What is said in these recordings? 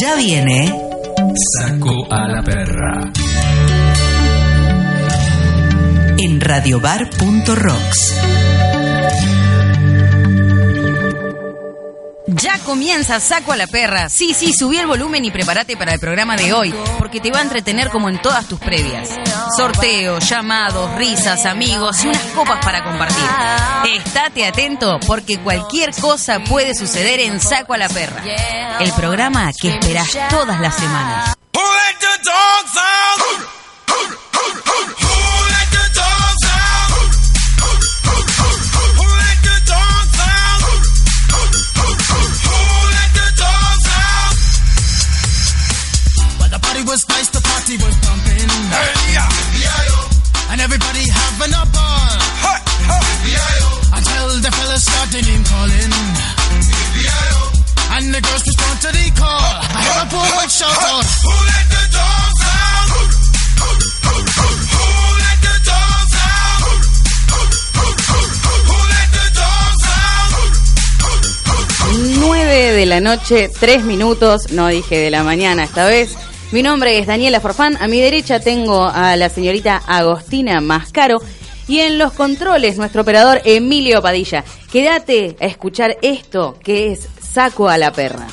Ya viene. Saco a la perra. En radiobar.rocks. Ya comienza Saco a la Perra. Sí, sí, subí el volumen y prepárate para el programa de hoy, porque te va a entretener como en todas tus previas. Sorteos, llamados, risas, amigos y unas copas para compartir. Estate atento, porque cualquier cosa puede suceder en Saco a la Perra. El programa que esperas todas las semanas. The girls respond to the call. I hear a poor one shout out. Who let the dogs out? Who let the dogs out? Who let the dogs out? 9 de la noche, 3 minutos, no dije de la mañana esta vez. Mi nombre es Daniela Forfán, a mi derecha tengo a la señorita Agostina Mascaro y en los controles nuestro operador Emilio Padilla. Quédate a escuchar esto que es Saco a la Perra.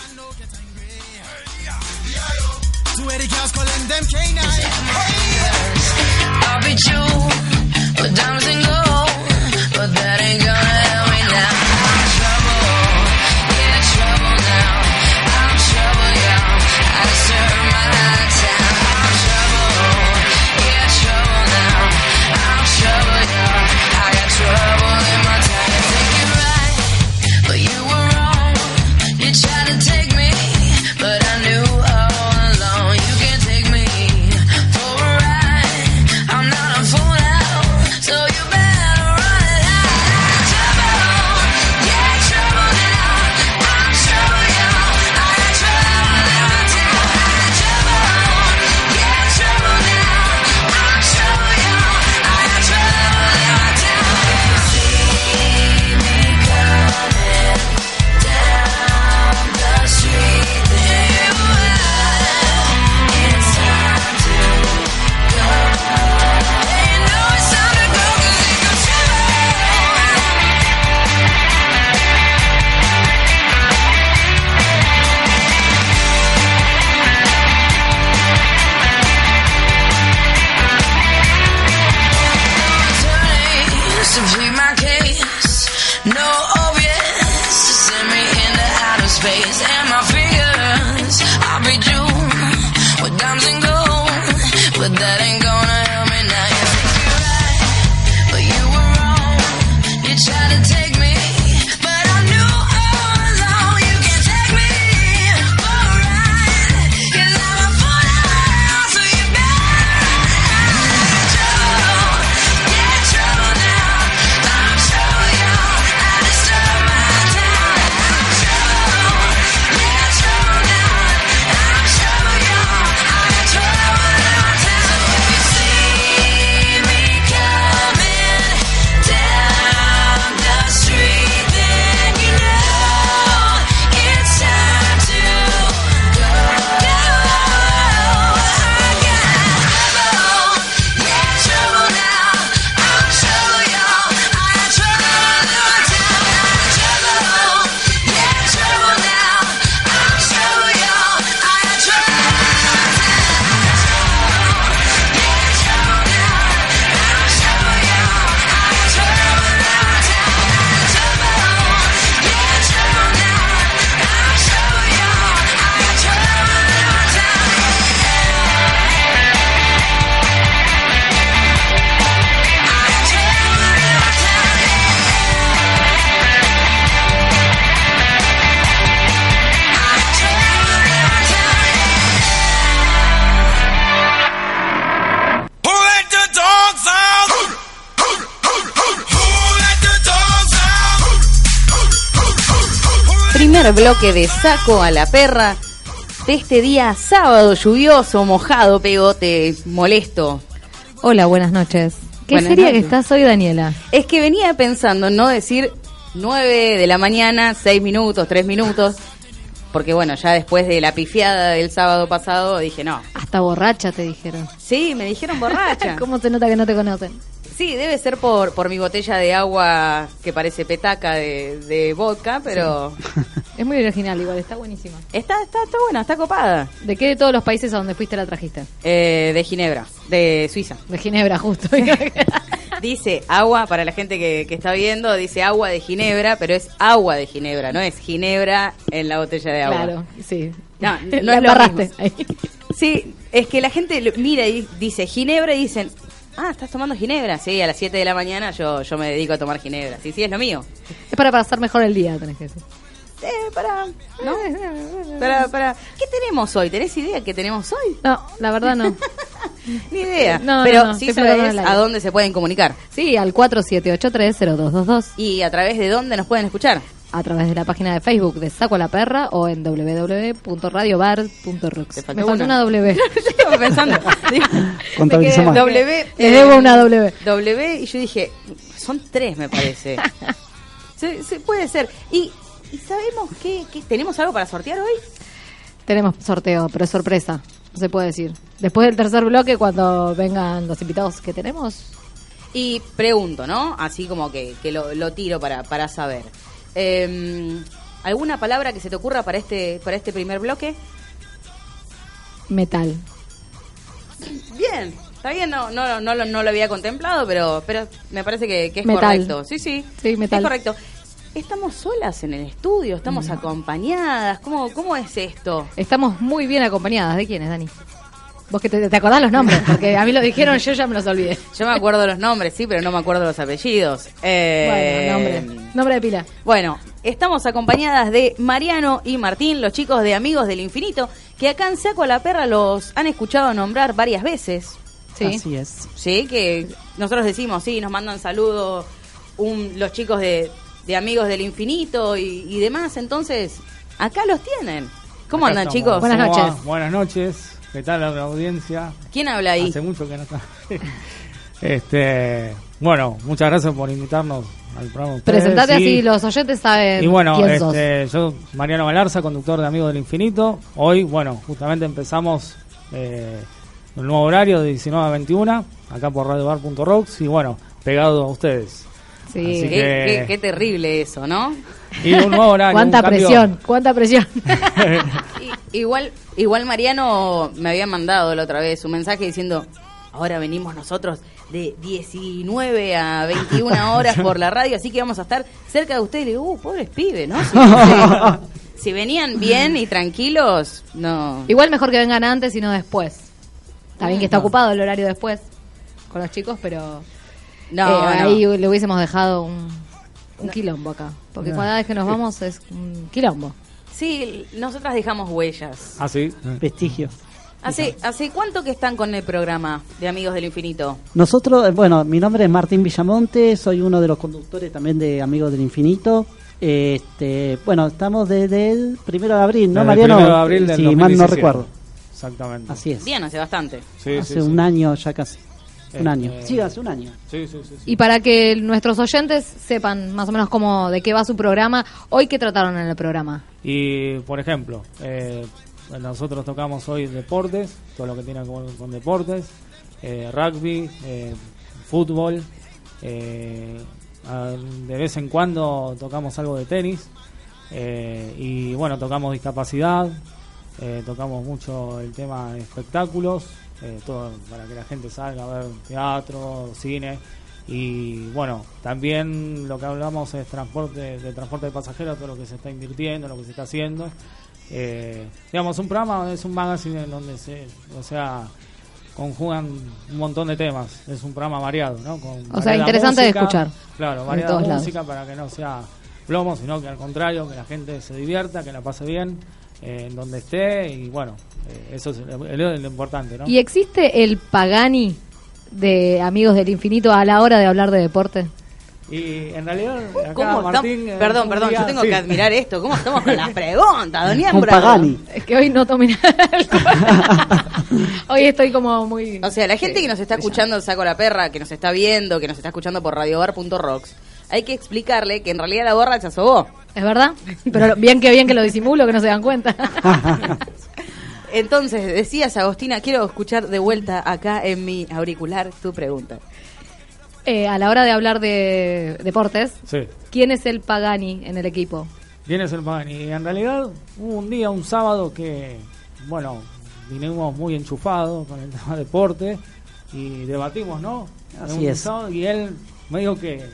Primer bloque de Saco a la Perra de este día sábado lluvioso, mojado, pegote, molesto. Hola, buenas noches. ¿Qué Buenas sería que estás hoy, Daniela? Es que venía pensando en no decir 9 de la mañana, 6 minutos, 3 minutos, porque bueno, ya después de la pifiada del sábado pasado dije no. Hasta borracha te dijeron. Sí, me dijeron borracha. ¿Cómo se nota que no te conocen? Sí, debe ser por, por mi botella de agua que parece petaca de, de vodka, pero Es muy original igual, está buenísima. está, está, está buena, está copada. ¿De qué de todos los países a donde fuiste la trajiste? Eh, de Ginebra, de Suiza. De Ginebra, justo. Dice agua, para la gente que, que está viendo, dice agua de Ginebra, pero es agua de Ginebra, no es Ginebra en la botella de agua. claro, sí. No, no es lo ahí. Sí, es que la gente mira y dice Ginebra y dicen, ah, estás tomando Ginebra. Sí, a las 7 de la mañana yo, yo me dedico a tomar Ginebra. Sí, sí, es lo mío. Es para pasar mejor el día, tenés que decir. Eh, para, ¿no? Para, para, ¿qué tenemos hoy? ¿Tenés idea qué tenemos hoy? No, la verdad no. Ni idea. No, Pero no, no, sí aire. a dónde se pueden comunicar Sí, al 47830222 y a través de dónde nos pueden escuchar. a través de la página de Facebook de Saco a la Perra o en www.radiobar.rocks. Te faltó Me faltó una. una W. Yo estaba pensando. digo, Contabiliza Me quedé más. W. Le debo una W. W y yo dije, son tres me parece. Sí, sí, puede ser. Y, y sabemos que, que tenemos algo para sortear hoy. Tenemos sorteo, pero es sorpresa. No se puede decir. Después del tercer bloque, cuando vengan los invitados que tenemos, Y pregunto, ¿no? Así como que, que lo, lo tiro para, para saber. Eh, ¿Alguna palabra que se te ocurra para este, para este primer bloque? metal. Bien, está bien, no, no, no, lo, no lo había contemplado, pero, pero me parece que, que es Metal. correcto. Sí, sí, Sí, metal. es correcto. ¿Estamos solas en el estudio? ¿Estamos acompañadas? ¿Cómo, ¿Cómo es esto? Estamos muy bien acompañadas. ¿De quiénes, Dani? Vos que te, te acordás los nombres, porque a mí lo dijeron, yo ya me los olvidé. Yo me acuerdo los nombres, sí, pero no me acuerdo los apellidos. Eh, Bueno, nombre. Nombre de pila. Bueno, estamos acompañadas de Mariano y Martín, los chicos de Amigos del Infinito, que acá en Saco a la Perra los han escuchado nombrar varias veces. Sí. Así es. Sí, que nosotros decimos, sí, nos mandan saludos un, los chicos de, de Amigos del Infinito y, y demás. Entonces, acá los tienen. ¿Cómo Acá andan, estamos. chicos? Buenas noches. Buenas noches. ¿Qué tal la audiencia? ¿Quién habla ahí? Hace mucho que no está. este, bueno, muchas gracias por invitarnos al programa. ustedes. Presentate Sí. así, los oyentes saben Y bueno, quién sos. este, yo, Mariano Galarza, conductor de Amigos del Infinito. Hoy, bueno, justamente empezamos eh, el nuevo horario de 19 a 21, acá por radiobar.rocks y bueno, pegado a ustedes. Sí. Así Qué, que- qué- qué terrible eso, ¿no? Y un nuevo horario. ¿Cuánta un presión? ¿Cuánta presión? Igual, igual Mariano me había mandado la otra vez un mensaje diciendo, ahora venimos nosotros de 19 a 21 horas por la radio, así que vamos a estar cerca de ustedes. Le digo, uh, pobres pibes, ¿no? Si, si- si venían bien y tranquilos, no. Igual mejor que vengan antes y no después. Está bien que está ocupado el horario después con los chicos, pero No, eh, no. ahí le hubiésemos dejado un, un quilombo acá. Porque cada vez que nos vamos es un quilombo. Sí, nosotras dejamos huellas. Ah, sí. Vestigios. ¿Hace, ¿Hace cuánto que están con el programa de Amigos del Infinito? Nosotros, eh, bueno, mi nombre es Martín Villamonte, soy uno de los conductores también de Amigos del Infinito. Este, bueno, estamos desde el primero de abril, ¿no, Desde el Mariano? primero de abril del si mal no 2017. recuerdo. Exactamente. Así es. Bien, hace bastante. Sí, hace sí, un sí. año ya casi. Un año. Sí, hace un año. Sí, sí, sí. sí. Y para que nuestros oyentes sepan más o menos cómo de qué va su programa, hoy qué trataron en el programa. Y, por ejemplo, eh, nosotros tocamos hoy deportes, todo lo que tiene que ver con deportes, eh, rugby, eh, fútbol, eh, de vez en cuando tocamos algo de tenis, eh, y bueno, tocamos discapacidad, eh, tocamos mucho el tema de espectáculos, eh, todo para que la gente salga a ver teatro, cine. Y bueno, también lo que hablamos es transporte de transporte de pasajeros, todo lo que se está invirtiendo, lo que se está haciendo. Eh, digamos, un programa es un magazine en donde se, o sea, conjugan un montón de temas. Es un programa variado, ¿no? Con O sea, interesante de música, escuchar. Claro, variada lados. música para que no sea plomo, sino que al contrario, que la gente se divierta, que la pase bien en donde esté y bueno, eh, eso es lo, lo- importante, ¿no? ¿Y existe el Pagani de Amigos del Infinito a la hora de hablar de deporte? Y en realidad, acá ¿Cómo Martín. estamos? eh, Perdón, perdón, día- yo tengo sí. que admirar esto. ¿Cómo estamos con las preguntas, don Un Niembra? Pagani. Es que hoy no tomé nada. hoy estoy como muy... O sea, la gente que nos está escuchando Saco la Perra, que nos está viendo, que nos está escuchando por radiobar.rocks, hay que explicarle que en realidad la borracha sos vos. ¿Es verdad? Pero bien que bien que lo disimulo, que no se dan cuenta. Entonces, decías, Agostina, quiero escuchar de vuelta acá en mi auricular tu pregunta. Eh, a la hora de hablar de deportes, Sí. ¿quién es el Pagani en el equipo? ¿Quién es el Pagani? Y en realidad hubo un día, un sábado que, bueno, vinimos muy enchufados con el tema deporte y debatimos, ¿no? Así Un es. sábado, y él me dijo que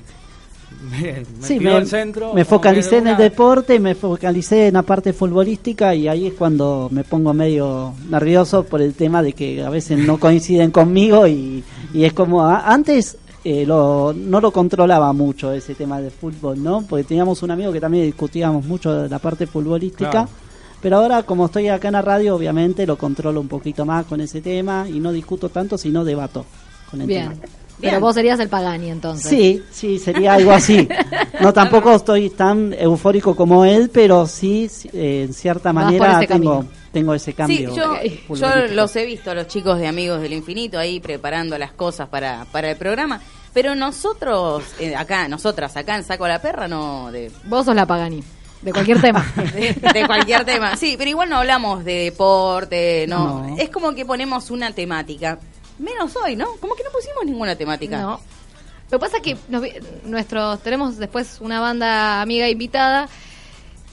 me, me Sí, me, al centro. me focalicé en el deporte, me focalicé en la parte futbolística y ahí es cuando me pongo medio nervioso por el tema de que a veces no coinciden conmigo y, y es como a- antes eh, lo, no lo controlaba mucho ese tema de fútbol, ¿no? Porque teníamos un amigo que también discutíamos mucho de la parte futbolística. Claro. Pero ahora, como estoy acá en la radio, obviamente lo controlo un poquito más con ese tema y no discuto tanto, sino debato con el Bien. tema. Pero vos serías el Pagani entonces. Sí, sí, sería algo así. No tampoco estoy tan eufórico como él, pero sí, sí, eh, en cierta Vas manera ese tengo, tengo ese Sí, cambio. yo, yo futbolístico. los he visto a los chicos de Amigos del Infinito ahí preparando las cosas para, para el programa. Pero nosotros, eh, acá, nosotras, acá en Saco la Perra, no de, Vos sos la Pagani. De cualquier tema. de, de cualquier tema. Sí, pero igual no hablamos de deporte, no. No. Es como que ponemos una temática. Menos hoy, ¿no? Como que no pusimos ninguna temática. No. Lo que pasa es que nos vi- nuestros tenemos después una banda amiga invitada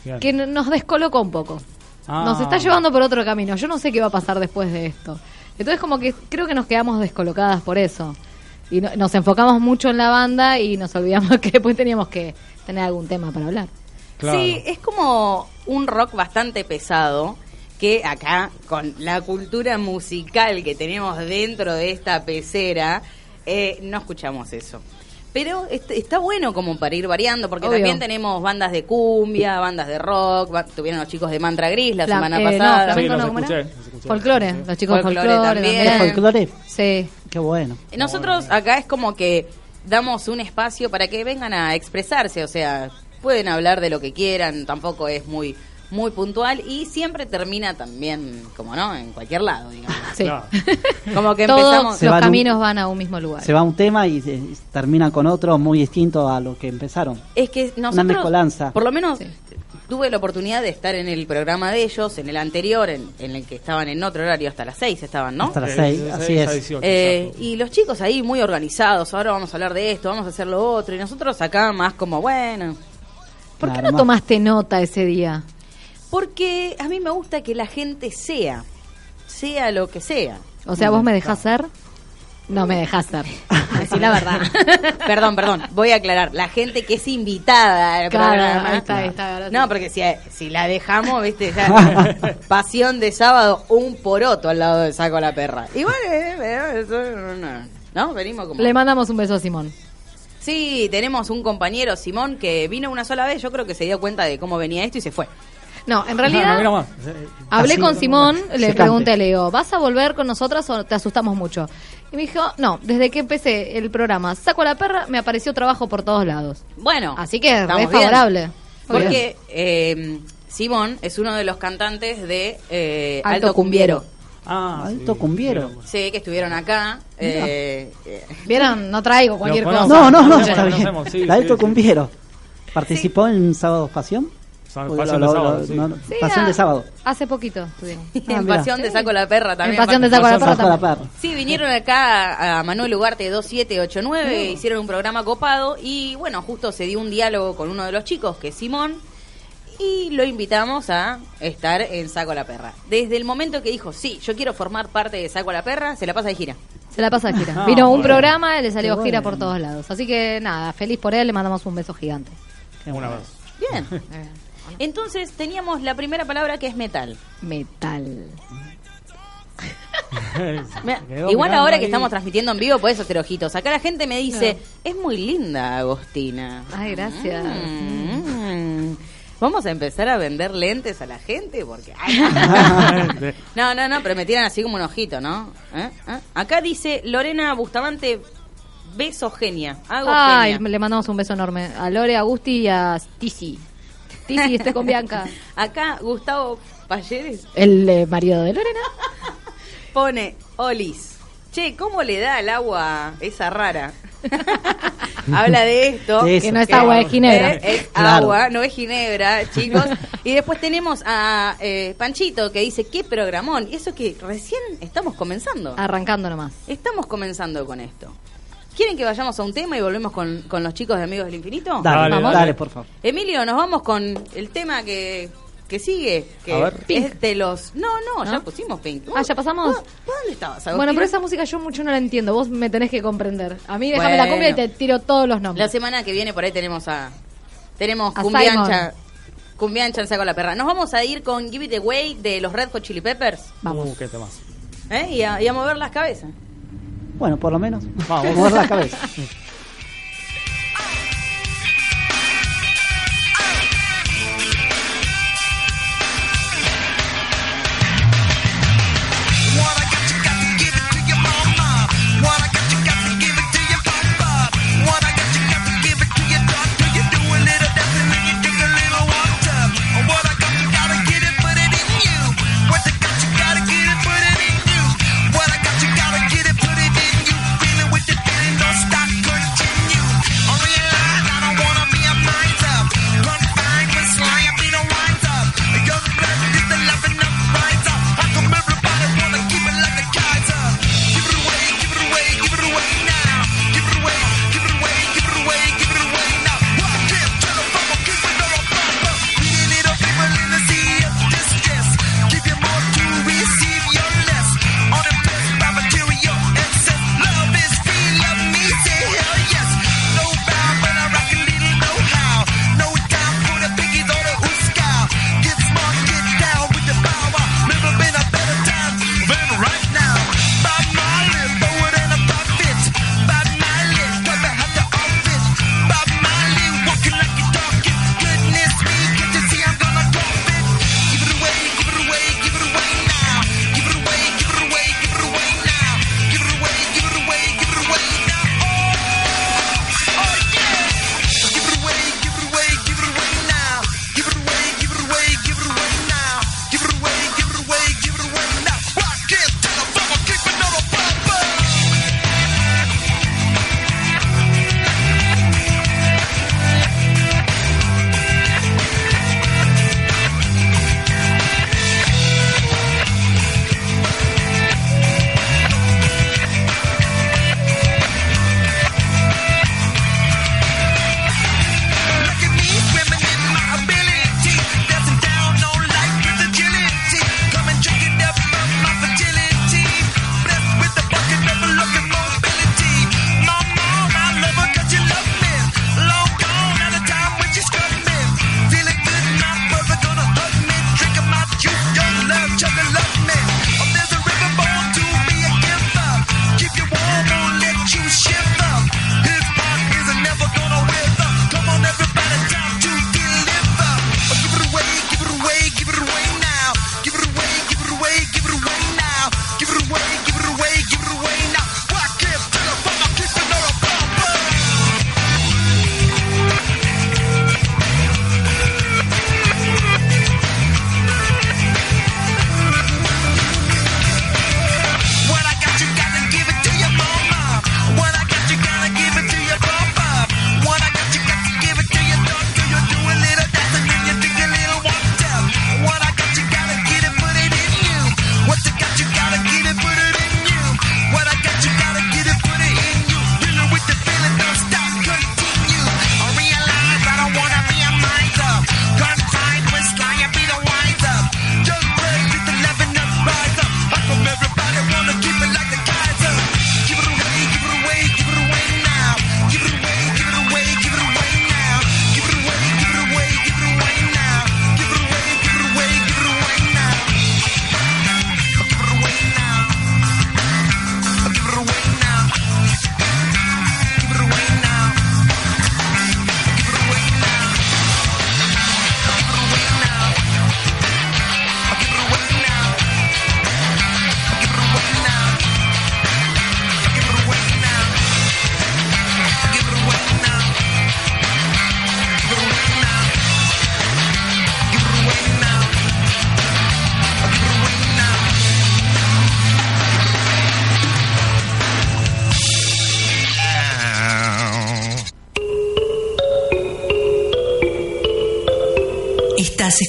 Bien. que nos descolocó un poco. Ah. Nos está llevando por otro camino. Yo no sé qué va a pasar después de esto. Entonces como que creo que nos quedamos descolocadas por eso. Y no- nos enfocamos mucho en la banda y nos olvidamos que después teníamos que tener algún tema para hablar. Claro. Sí, es como un rock bastante pesado que acá, con la cultura musical que tenemos dentro de esta pecera, eh, no escuchamos eso. Pero est- está bueno como para ir variando, porque Obvio. también tenemos bandas de cumbia, bandas de rock, tuvieron los chicos de Mantra Gris la semana eh, pasada. No, flamenco Sí, los escuché, los escuché. Folclore, Sí. los chicos Folclore folclore, también. ¿Es folclore? Sí. Qué bueno. Nosotros acá es como que damos un espacio para que vengan a expresarse, o sea, pueden hablar de lo que quieran, tampoco es muy muy puntual y siempre termina también, como no, en cualquier lado, digamos. Sí. Como que Todos empezamos Se los un- caminos van a un mismo lugar. Se va un tema y, se- termina con otro muy distinto a lo que empezaron. es que nosotros mezcolanza. por lo menos Sí. tuve la oportunidad de estar en el programa de ellos, en el anterior, en, en el que estaban en otro horario hasta las 6 estaban, ¿no? Hasta las Eh, seis, así seis a es. 18, Eh, y los chicos ahí muy organizados, ahora vamos a hablar de esto, vamos a hacer lo otro, y nosotros acá más como, bueno, ¿Por qué no más- tomaste nota ese día? Porque a mí me gusta que la gente sea, sea lo que sea. O sea, ¿vos me dejás ser? No me dejás ser. Decí la verdad. perdón, perdón, voy a aclarar, la gente que es invitada al Claro, programa. ahí está, ahí está. No, porque si, si la dejamos, viste, ya, pasión de sábado, un poroto al lado de saco a la perra. Igual, eh, eh, no, venimos como... Le mandamos un beso a Simón. Sí, tenemos un compañero, Simón, que vino una sola vez, yo creo que se dio cuenta de cómo venía esto y se fue. No, en realidad no. Eh, hablé Así, con Simón, le pregunté, le digo, ¿vas a volver con nosotras o te asustamos mucho? Y me dijo, no, desde que empecé el programa Saco a la Perra, me apareció trabajo por todos lados. Bueno, Así que es bien. favorable. Porque eh, Simón es uno de los cantantes de eh, Alto Alto, Cumbiero. Ah, Alto sí, cumbiero. Sí, que estuvieron acá. eh, eh, ¿Vieron? No traigo cualquier cosa. No, no, no, está bien. sí, Alto sí, sí. Cumbiero. ¿Participó en Sábado Pasión? Pasión de sábado, lo- sí. no, no, Sí, Pasión ah, de Sábado. Hace poquito estuvimos. Ah, en mira. Pasión de Saco la Perra también. En Pasión de Saco a la Perra Saco la también. perra. Sí, vinieron acá a Manuel Ugarte 2789, hicieron un programa copado y bueno, justo se dio un diálogo con uno de los chicos, que es Simón, y lo invitamos a estar en Saco a la Perra. Desde el momento que dijo, sí, yo quiero formar parte de Saco a la Perra, se la pasa de gira. Se la pasa de gira. Ah, Vino un programa, le salió Qué gira bueno. por todos lados. Así que nada, feliz por él, le mandamos un beso gigante. Una vez. Bien. Entonces teníamos la primera palabra que es metal. Metal. Mira, igual ahora ahí. que estamos transmitiendo en vivo podés hacer ojitos. Acá la gente me dice, es muy linda Agostina. Ay, gracias. Mm. Vamos a empezar a vender lentes a la gente porque... no, no, no, pero me tiran así como un ojito, ¿no? ¿Eh? ¿Eh? Acá dice Lorena Bustamante Beso genia. Hago Ay, genia. le mandamos un beso enorme a Lore, a Gusti y a Tizi. Tizi, esté con Bianca. Acá Gustavo Payeres El eh, marido de Lorena. pone Olis. Che, ¿cómo le da el agua esa rara? Habla de esto. De eso. Que no es agua, es ginebra. Es Claro. agua, no es ginebra, chicos. y después tenemos a eh, Panchito que dice, qué programón. Y eso que recién estamos comenzando. Arrancando nomás. Estamos comenzando con esto. ¿Quieren que vayamos a un tema y volvemos con, con los chicos de Amigos del Infinito? Dale, Dale, dale, dale. por favor. Emilio, nos vamos con el tema que, que sigue. Que A ver. es Pink. de los... No, no, ya ¿No? pusimos Pink. Ah, ¿ya pasamos? ¿Vos- vos ¿Dónde estabas, Bueno, pero esa música yo mucho no la entiendo. Vos me tenés que comprender. A mí déjame la cumbia y te tiro todos los La nombres. semana que viene por ahí tenemos a... Tenemos A Cumbiancha. Cumbiancha en Saco la Perra. Nos vamos a ir con Give It Away de los Red Hot Chili Peppers. Vamos. Uh, qué temas. ¿eh? Y, a, y a mover las cabezas. Bueno, por lo menos. Vamos. Mover la cabeza.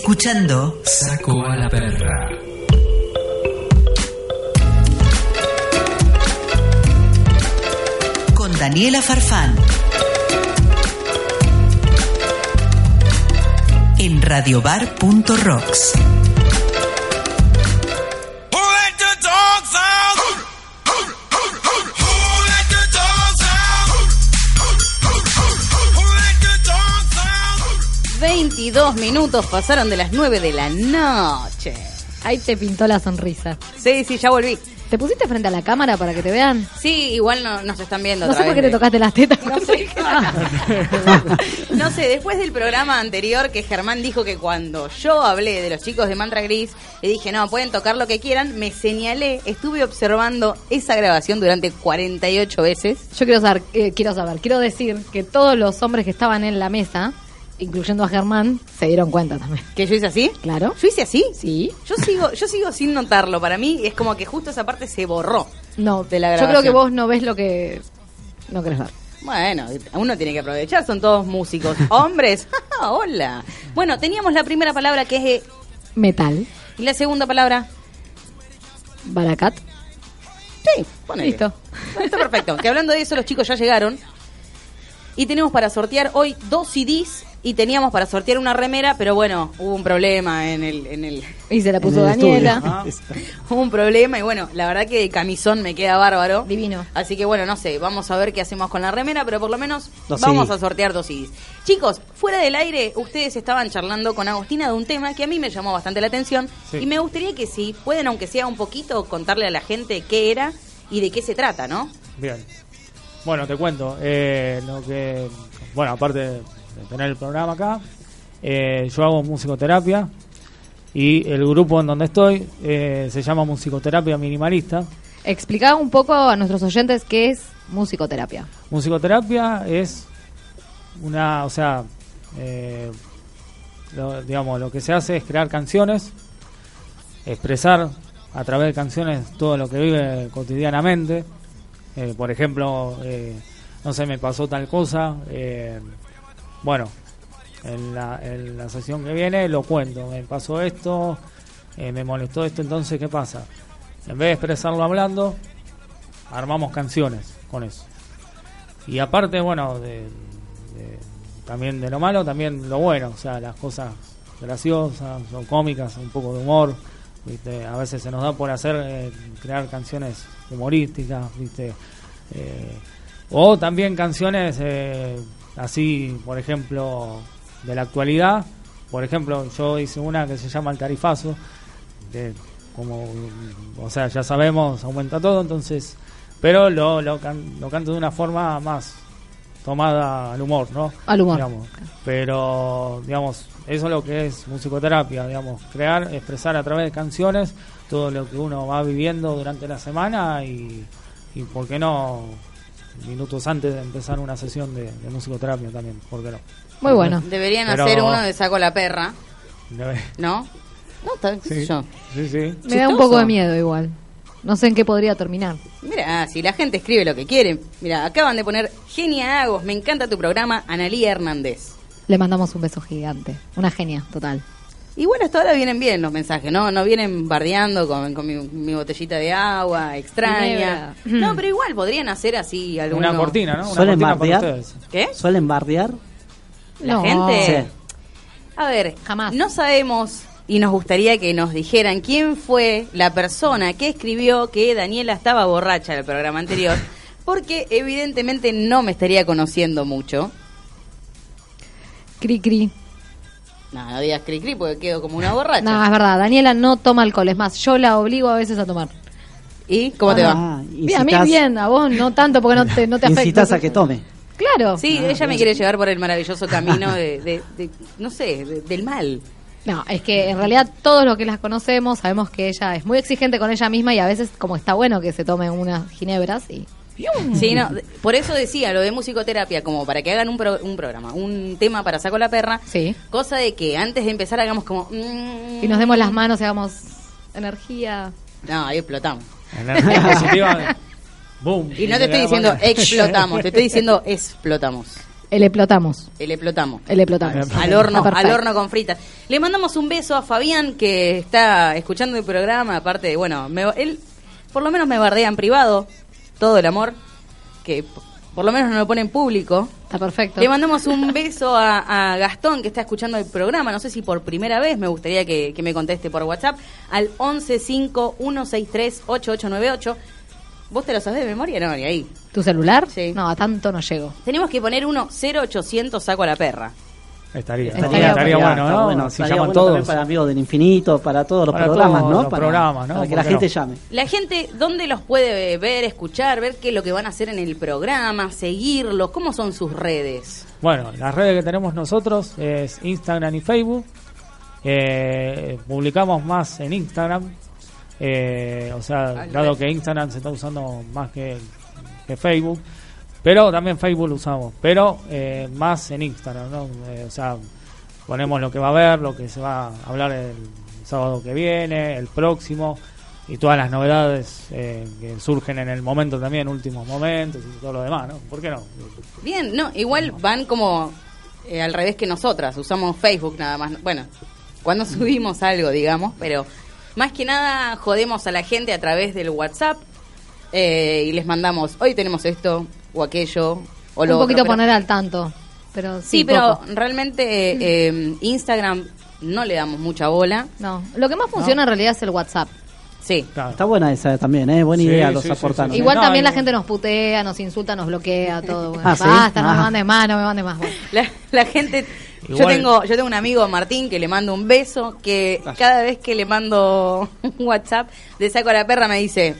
Escuchando Saco a la perra. con Daniela Farfán. En radiobar.rocks. 22 minutos pasaron de las 9 de la noche. Ahí te pintó la sonrisa. Sí, sí, ya volví. ¿Te pusiste frente a la cámara para que te vean? Sí, igual no nos están viendo. No otra sé por vez qué te de- tocaste las tetas. No sé. no sé, después del programa anterior que Germán dijo que cuando yo hablé de los chicos de Mantra Gris, le dije, no, pueden tocar lo que quieran, me señalé, estuve observando esa grabación durante 48 veces. Yo quiero saber, eh, quiero saber, quiero decir que todos los hombres que estaban en la mesa, incluyendo a Germán, se dieron cuenta también. ¿Que yo hice así? Claro. ¿Yo hice así? Sí. Yo sigo, yo sigo sin notarlo. Para mí es como que justo esa parte se borró. No, De la yo creo grabación. que vos no ves lo que no querés ver. Bueno, uno tiene que aprovechar, son todos músicos. Hombres, hola. Bueno, teníamos la primera palabra que es... eh, Metal, ¿Y la segunda palabra? Baracat, Sí, ponele. listo. Está perfecto. Que hablando de eso, los chicos ya llegaron. Y tenemos para sortear hoy dos CDs y teníamos para sortear una remera, pero bueno, hubo un problema en el... En el Y se la puso. Daniela. hubo un problema y bueno, la verdad que el camisón me queda bárbaro. Divino. Así que bueno, no sé, vamos a ver qué hacemos con la remera, pero por lo menos Dos vamos CDs. a sortear dos CDs. Chicos, fuera del aire, ustedes estaban charlando con Agostina de un tema que a mí me llamó bastante la atención Sí. y me gustaría que si pueden, aunque sea un poquito, contarle a la gente qué era y de qué se trata, ¿no? Bien. Bueno, te cuento. eh, lo que, bueno, aparte de tener el programa acá, eh, yo hago musicoterapia y el grupo en donde estoy eh, se llama Musicoterapia Minimalista. Explicá un poco a nuestros oyentes qué es musicoterapia. Musicoterapia es una, o sea, eh, lo- digamos, lo que se hace es crear canciones, expresar a través de canciones todo lo que vive cotidianamente. Eh, por ejemplo, eh, no sé, me pasó tal cosa. Bueno, en la, en la sesión que viene lo cuento. Me pasó esto, eh, me molestó esto, entonces, ¿qué pasa? En vez de expresarlo hablando, armamos canciones con eso. Y aparte, bueno, también de lo malo, también lo bueno, o sea, las cosas graciosas o cómicas, un poco de humor, ¿viste? A veces se nos da por hacer, eh, crear canciones humorísticas, ¿viste? Eh, o también canciones así, por ejemplo, de la actualidad. Por ejemplo, yo hice una que se llama El Tarifazo, que como, o sea, ya sabemos, aumenta todo, entonces, pero lo, lo, can- lo canto de una forma más tomada al humor, ¿no? Al humor. Digamos. Pero, digamos, eso es lo que es musicoterapia, digamos, crear, expresar a través de canciones todo lo que uno va viviendo durante la semana y, y ¿por qué no? Minutos antes de empezar una sesión de, de musicoterapia también, ¿por qué no? Muy bueno. Deberían Pero- hacer uno de saco la perra, ¿no? No, está, qué sé Sí, yo. sí, sí. Me da un poco de miedo igual. No sé en qué podría terminar. Mira, si la gente escribe lo que quiere. Mira, acaban de poner Genia Agos, me encanta tu programa, Analía Hernández. Le mandamos un beso gigante. Una genia, total. Igual hasta ahora vienen bien los mensajes, ¿no? No vienen bardeando con, con mi, mi botellita de agua extraña. Ginebra. No, pero igual podrían hacer así alguno. Una cortina, ¿no? Una ¿Suelen cortina para bardear? ustedes. ¿Qué? ¿Suelen bardear? La No. gente. Sí. A ver, Jamás. no sabemos y nos gustaría que nos dijeran quién fue la persona que escribió que Daniela estaba borracha en el programa anterior, porque evidentemente no me estaría conociendo mucho. Cri cri. No, no digas cri cri porque quedo como una borracha. No, es verdad. Daniela no toma alcohol. Es más, yo la obligo a veces a tomar. ¿Y cómo te va? Ah, Bien, a mí bien, a vos no tanto porque no te, no te afecta. Incitas a que tome. Claro. Sí, ella me quiere llevar por el maravilloso camino de, de- de- no sé, de- del mal. No, es que en realidad todos los que las conocemos sabemos que ella es muy exigente con ella misma y a veces como está bueno que se tome unas ginebras y... Sí, no, por eso decía lo de musicoterapia, como para que hagan un, pro- un programa, un tema para saco la perra. Sí. Cosa de que antes de empezar hagamos como... mm, Y nos demos las manos y hagamos energía. No, ahí explotamos. Energía positiva. Boom. Y no te estoy diciendo explotamos, te estoy diciendo explotamos. El explotamos. El explotamos. El explotamos. Al horno, al horno con fritas. Le mandamos un beso a Fabián que está escuchando el programa. Aparte, de, bueno, me- él por lo menos me bardea en privado. Todo el amor. Que por lo menos no lo pone en público. Está perfecto. Le mandamos un beso a, a Gastón que está escuchando el programa. No sé si por primera vez me gustaría que, que me conteste por WhatsApp al 1151638898. ¿Vos te lo sabés de memoria? No, ni ahí. ¿Tu celular? Sí. No, a tanto no llego. Tenemos que poner uno 0800 saco a la perra. Estaría, Estaría estaría, bueno. ¿no? bueno. si Estaría llaman bueno todos. para Amigos del Infinito, para todos los Para programas, todos ¿no? los para, programas, ¿no? para que ¿Por la gente no? llame. La gente, ¿dónde los puede ver, escuchar, ver qué es lo que van a hacer en el programa, seguirlos? ¿Cómo son sus redes? Bueno, las redes que tenemos nosotros es Instagram y Facebook. Eh, publicamos más en Instagram. Eh, o sea, dado que Instagram se está usando más que, que Facebook. Pero también Facebook lo usamos. Pero eh, más en Instagram, ¿no? Eh, o sea, ponemos lo que va a haber, lo que se va a hablar el sábado que viene, el próximo. Y todas las novedades eh, que surgen en el momento también, últimos momentos y todo lo demás, ¿no? ¿Por qué no? Bien, no, igual van como eh, al revés que nosotras, usamos Facebook nada más. Bueno, cuando subimos algo, digamos, pero más que nada jodemos a la gente a través del WhatsApp eh, y les mandamos, hoy tenemos esto o aquello o lo un poquito otro, pero- poner al tanto. Pero sí, Sí, pero poco. realmente eh, eh, Instagram no le damos mucha bola. No. Lo que más funciona en realidad es el WhatsApp. Sí. Está buena esa también, ¿eh? Buena Sí, idea los sí, Igual No, también no. la gente nos putea, nos insulta, nos bloquea, todo. Bueno, Ah, ¿sí? Basta, no me Ah. mandes más, no me mandes más. Bueno. La, la gente yo tengo yo tengo un amigo Martín que le mando un beso que cada vez que le mando un WhatsApp de saco a la perra me dice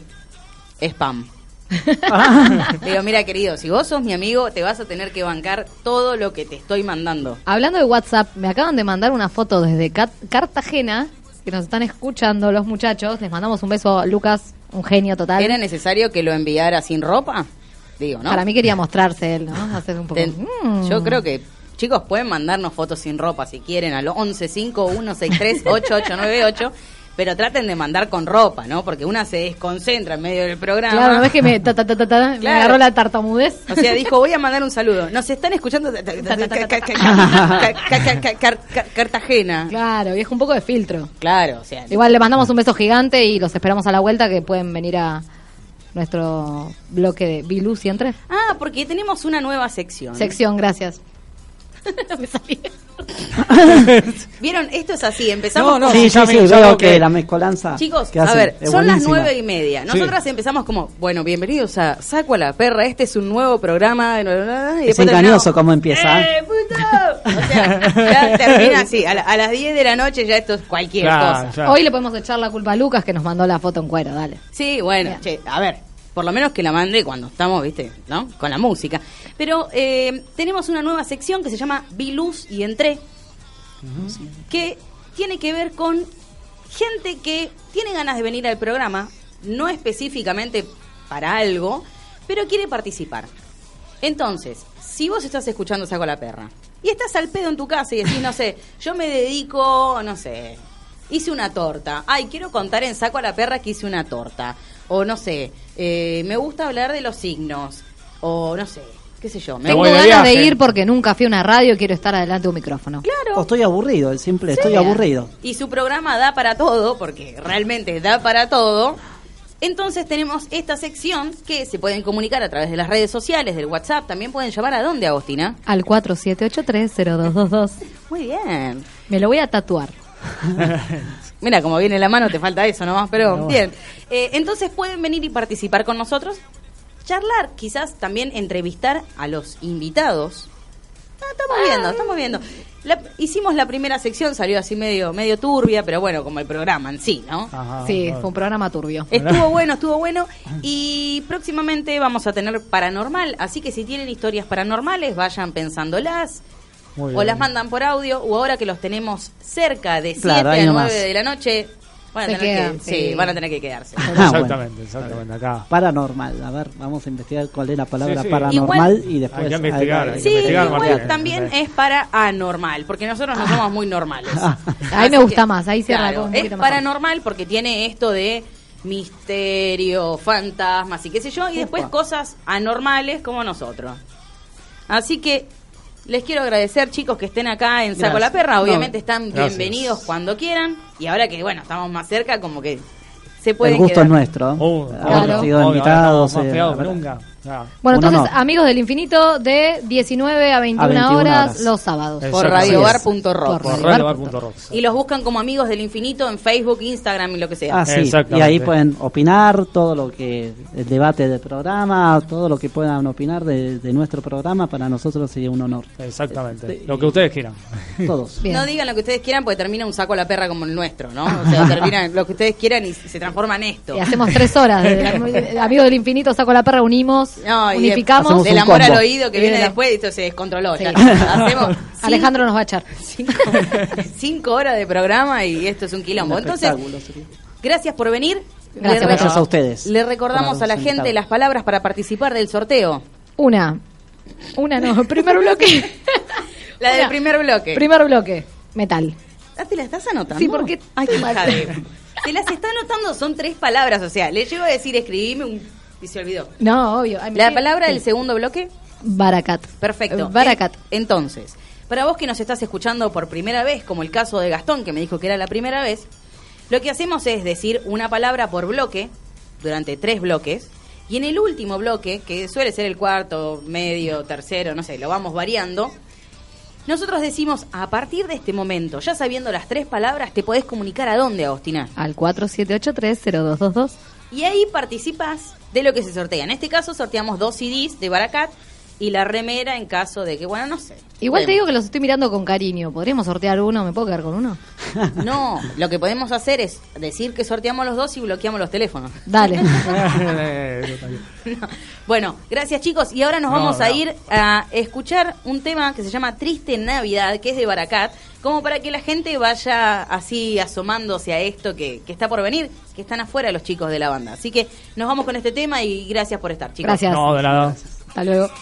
spam. Le digo, mira querido, si vos sos mi amigo, te vas a tener que bancar todo lo que te estoy mandando. Hablando de WhatsApp, me acaban de mandar una foto desde Cat- Cartagena, que nos están escuchando los muchachos. Les mandamos un beso a Lucas, un genio total. ¿Era necesario que lo enviara sin ropa? Digo, ¿no? Para mí quería mostrarse él, ¿no? Hacer un poco... Ten- Mm. Yo creo que chicos pueden mandarnos fotos sin ropa si quieren al 1151638898, pero traten de mandar con ropa, ¿no? Porque una se desconcentra en medio del programa. Claro, es que me, agarró la tartamudez. O sea, dijo, voy a mandar un saludo. Nos están escuchando Cartagena. Claro, y es un poco de filtro. Claro, o sea. Igual le mandamos un beso gigante y los esperamos a la vuelta que pueden venir a nuestro bloque de Bilu siempre. Ah, porque tenemos una nueva sección. Sección, gracias. me salía. ¿Vieron? Esto es así. Empezamos No, no, sí, sí, sí, veo que, que- la mezcolanza. Chicos, que a ver, son las nueve y media. Sí. Nosotras empezamos como, bueno, bienvenidos a Saco a la Perra. Este es un nuevo programa. de- Y Es después engañoso cómo empieza. ¡Eh, puto! O sea, ya termina así. A, la- a las 10 de la noche ya esto es cualquier Claro, cosa. ya. Hoy le podemos echar la culpa a Lucas que nos mandó la foto en cuero, dale. Sí, bueno, che, a ver, por lo menos que la mande cuando estamos, viste, ¿no? Con la música. Pero eh, tenemos una nueva sección que se llama Biluz y Entré, que tiene que ver con gente que tiene ganas de venir al programa, no específicamente para algo, pero quiere participar. Entonces, si vos estás escuchando Saco la Perra y estás al pedo en tu casa y decís, no sé, yo me dedico, no sé, hice una torta. Ay, quiero contar en Saco a la Perra que hice una torta. O no sé, eh, me gusta hablar de los signos. O no sé, qué sé yo. Me Tengo voy de ganas de viaje. ir porque nunca fui a una radio y quiero estar adelante de un micrófono. Claro. O estoy aburrido, el simple, estoy aburrido. Y su programa da para todo, porque realmente da para todo. Entonces tenemos esta sección que se pueden comunicar a través de las redes sociales, del WhatsApp. También pueden llamar a dónde, Agostina. Al 47830222. Muy bien. Me lo voy a tatuar. Mira, como viene la mano, te falta eso nomás, pero bien. Eh, entonces pueden venir y participar con nosotros, charlar, quizás también entrevistar a los invitados. Ah, estamos viendo, estamos viendo. La- hicimos la primera sección, salió así medio, medio turbia, pero bueno, como el programa en sí, ¿no? Ajá, Sí, fue un programa turbio. Estuvo bueno, estuvo bueno. Y próximamente vamos a tener paranormal. Así que si tienen historias paranormales, vayan pensándolas. Muy O bien. las mandan por audio. O ahora que los tenemos cerca de 7 Claro, a nomás. 9 de la noche, van a, Se tener que, sí, sí. van a tener que quedarse. Ah, bueno. Exactamente, exactamente, acá. Paranormal, a ver, vamos a investigar cuál es la palabra Sí, sí. paranormal Igual- y después... Hay que investigar, ahí- hay que Sí, investigar, igual Martín. también es para anormal, porque nosotros no somos muy normales. A mí me gusta que, más, ahí cierra claro, Es paranormal porque tiene esto de misterio, fantasmas y qué sé yo, y después cosas anormales como nosotros. Así que Les quiero agradecer, chicos, que estén acá en Saco la Perra. No, Obviamente están gracias. bienvenidos cuando quieran. Y ahora que, bueno, estamos más cerca, como que se El pueden gusto quedar. es nuestro. Oh, Haber Claro. sido obvio, invitados. más eh, nunca. Sea, Bueno, entonces, honor. amigos del infinito, de 19 a 21, 21 horas, horas. los sábados. Por radiobar.rock. Por por radiobar radiobar.rocks. Y los buscan como amigos del infinito en Facebook, Instagram y lo que sea. Ah, sí. Exactamente. Y ahí pueden opinar todo lo que el debate del programa, todo lo que puedan opinar de, de nuestro programa, para nosotros sería un honor. Exactamente. Lo que ustedes quieran. Todos. Bien. No digan lo que ustedes quieran porque termina un saco a la perra como el nuestro, ¿no? O sea, termina lo que ustedes quieran y se transforma en esto. Y hacemos tres horas. De, de- amigos del infinito, saco la perra, unimos, No, y unificamos. del amor al oído que Y viene de la- después y esto se descontroló. Sí. Ya hacemos cinco- Alejandro nos va a echar. cinco, cinco horas de programa y esto es un quilombo. Un Entonces, gracias por venir. Gracias, Le- Gracias a ustedes. Le recordamos a la gente las palabras para participar del sorteo. Una. Una no, primer bloque. La del Una. primer bloque. primer bloque, metal. Ah, ¿te la estás anotando? Sí, porque- Ay, qué hija de- Te las está anotando, son tres palabras. O sea, le llego a decir escribime un... y se olvidó. No, obvio. Ay, La palabra del segundo bloque. Baracat. Perfecto. Baracat. En- entonces, para vos que nos estás escuchando por primera vez, como el caso de Gastón, que me dijo que era la primera vez, lo que hacemos es decir una palabra por bloque, durante tres bloques, y en el último bloque, que suele ser el cuarto, medio, tercero, no sé, lo vamos variando, nosotros decimos, a partir de este momento, ya sabiendo las tres palabras, te podés comunicar a dónde, Agostina. Al 4783-0222. Y ahí participas de lo que se sortea. En este caso sorteamos dos CDs de Baracat y la remera en caso de que, bueno, no sé. Igual te digo que los estoy mirando con cariño. ¿Podríamos sortear uno? ¿Me puedo quedar con uno? No, lo que podemos hacer es decir que sorteamos los dos y bloqueamos los teléfonos. Dale. No. Bueno, gracias chicos. Y ahora nos No, vamos a ir a escuchar un tema que se llama Triste Navidad, que es de Baracat, como para que la gente vaya así asomándose a esto que, que está por venir, que están afuera los chicos de la banda. Así que nos vamos con este tema y gracias por estar, chicos. Gracias. No, de nada. Hasta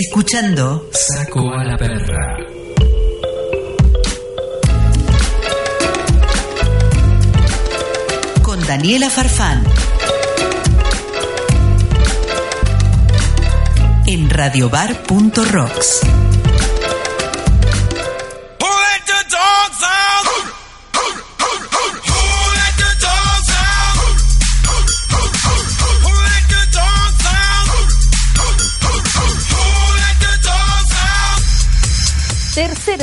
Estás escuchando Saco a la perra. con Daniela Farfán. En radiobar.rocks.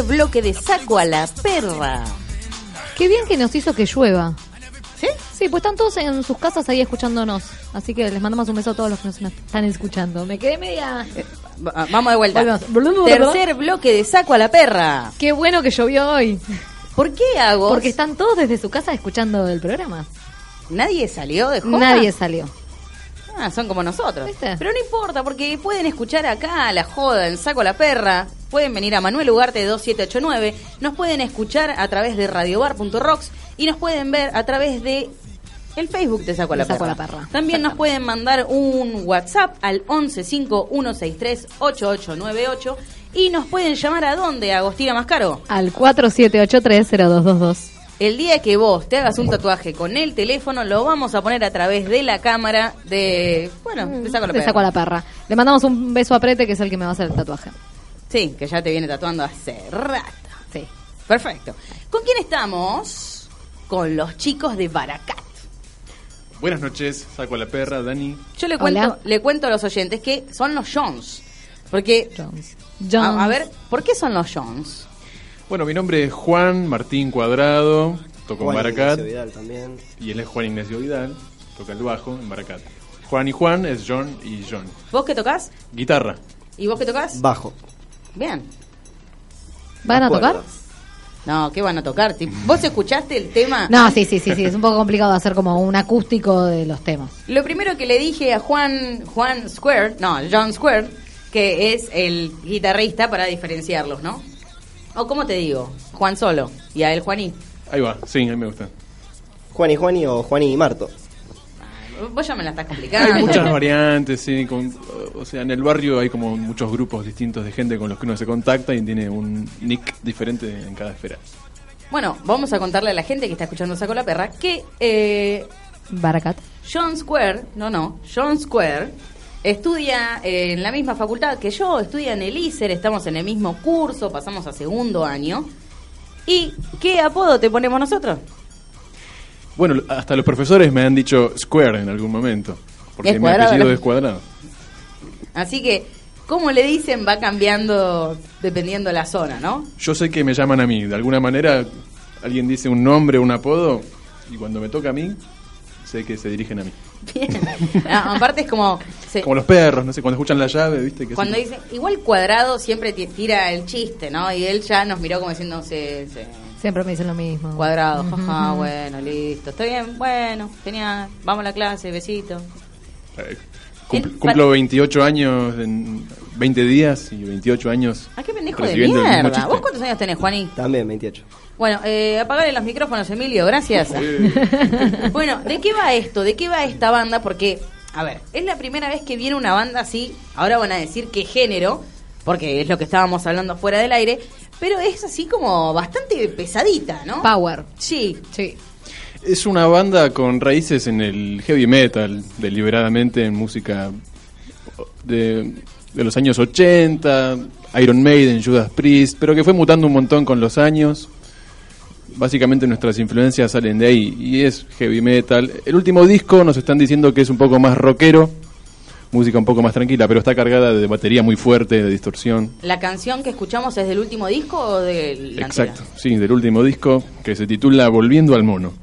bloque de saco a la perra. Qué bien que nos hizo que llueva. ¿Sí? Sí, pues están todos en sus casas ahí escuchándonos. Así que les mandamos un beso a todos los que nos están escuchando. Me quedé media... Va- Vamos de vuelta. Volvemos. Tercer bloque de saco a la perra. Qué bueno que llovió hoy. ¿Por qué hago? Porque están todos desde su casa escuchando el programa. nadie salió de joda. Nadie salió. Ah, son como nosotros. ¿Viste? Pero no importa, porque pueden escuchar acá a la joda, en Saco a la Perra. Pueden venir a Manuel Ugarte 2789. Nos pueden escuchar a través de radiobar.rocks y nos pueden ver a través de el Facebook de Saco a la, Saco Perra. la Perra. También nos pueden mandar un WhatsApp al 1151638898 y nos pueden llamar a dónde, Agostina Mascaro. Al 47830222. El día que vos te hagas un tatuaje con el teléfono, lo vamos a poner a través de la cámara de. Bueno, de saco a la perra. saco a la perra. Le mandamos un beso a Prete, que es el que me va a hacer el tatuaje. Sí, que ya te viene tatuando hace rato. Sí. Perfecto. ¿Con quién estamos? Con los chicos de Baracat. Buenas noches, saco a la perra, Dani. Yo le cuento, Hola. le cuento a los oyentes que son los Jones. Porque, Jones. a, a ver, ¿por qué son los Jones? Bueno, mi nombre es Juan Martín Cuadrado, toco Juan en Baracat. Ignacio Vidal también. Y él es Juan Ignacio Vidal, toca el bajo en Baracat. Juan y Juan es John y John. ¿Vos qué tocas? Guitarra. ¿Y vos qué tocas? Bajo. Bien. ¿Van a tocar? No, ¿qué van a tocar? ¿Vos escuchaste el tema? No, sí, sí, sí, sí. Es un poco complicado hacer como un acústico de los temas. Lo primero que le dije a Juan, Juan Square, no, John Square, que es el guitarrista para diferenciarlos, ¿no? O cómo te digo, Juan solo y a él Juaní. Ahí va, sí, a mí me gusta. Juan y Juani o Juani y Marto. Vos ya me la estás complicando. Hay muchas variantes, sí. con- o sea, en el barrio hay como muchos grupos distintos de gente con los que uno se contacta y tiene un nick diferente en cada esfera. Bueno, vamos a contarle a la gente que está escuchando Saco la Perra que eh, Baracat. John Square, no, no, John Square estudia en la misma facultad que yo, estudia en el ISER, estamos en el mismo curso, pasamos a segundo año. ¿Y qué apodo te ponemos nosotros? Bueno, hasta los profesores me han dicho Square en algún momento. Porque Es mi apellido es cuadrado. Así que, como le dicen, va cambiando dependiendo la zona, ¿no? Yo sé que me llaman a mí. De alguna manera, alguien dice un nombre, un apodo, y cuando me toca a mí, sé que se dirigen a mí. Bien. Ah, aparte es como... se- Como los perros, no sé, cuando escuchan la llave, ¿viste? Que cuando así- dice, igual cuadrado siempre ti- tira el chiste, ¿no? Y él ya nos miró como diciendo, sí, sí, Siempre me dicen lo mismo. cuadrado, jaja, bueno, listo, está bien, bueno, genial, vamos a la clase, besito. Eh, cumpl- El- cumplo 28 años en 20 días y 28 años. ¿A qué pendejo de recibiendo el mismo mierda? chiste. ¿Vos cuántos años tenés, Juaní? También 28. Bueno, eh, apagale los micrófonos, Emilio, gracias. bueno, ¿de qué va esto? ¿De qué va esta banda? Porque, a ver, es la primera vez que viene una banda así, ahora van a decir qué género, porque es lo que estábamos hablando fuera del aire, pero es así como bastante pesadita, ¿no? Power. Sí. Sí. Es una banda con raíces en el heavy metal, deliberadamente en música de, de los años 80, Iron Maiden, Judas Priest, pero que fue mutando un montón con los años. Básicamente nuestras influencias salen de ahí y es heavy metal. El último disco nos están diciendo que es un poco más rockero, música un poco más tranquila, pero está cargada de batería muy fuerte, de distorsión. ¿La canción que escuchamos es del último disco o del Exacto, sí, del último disco que se titula Volviendo al mono.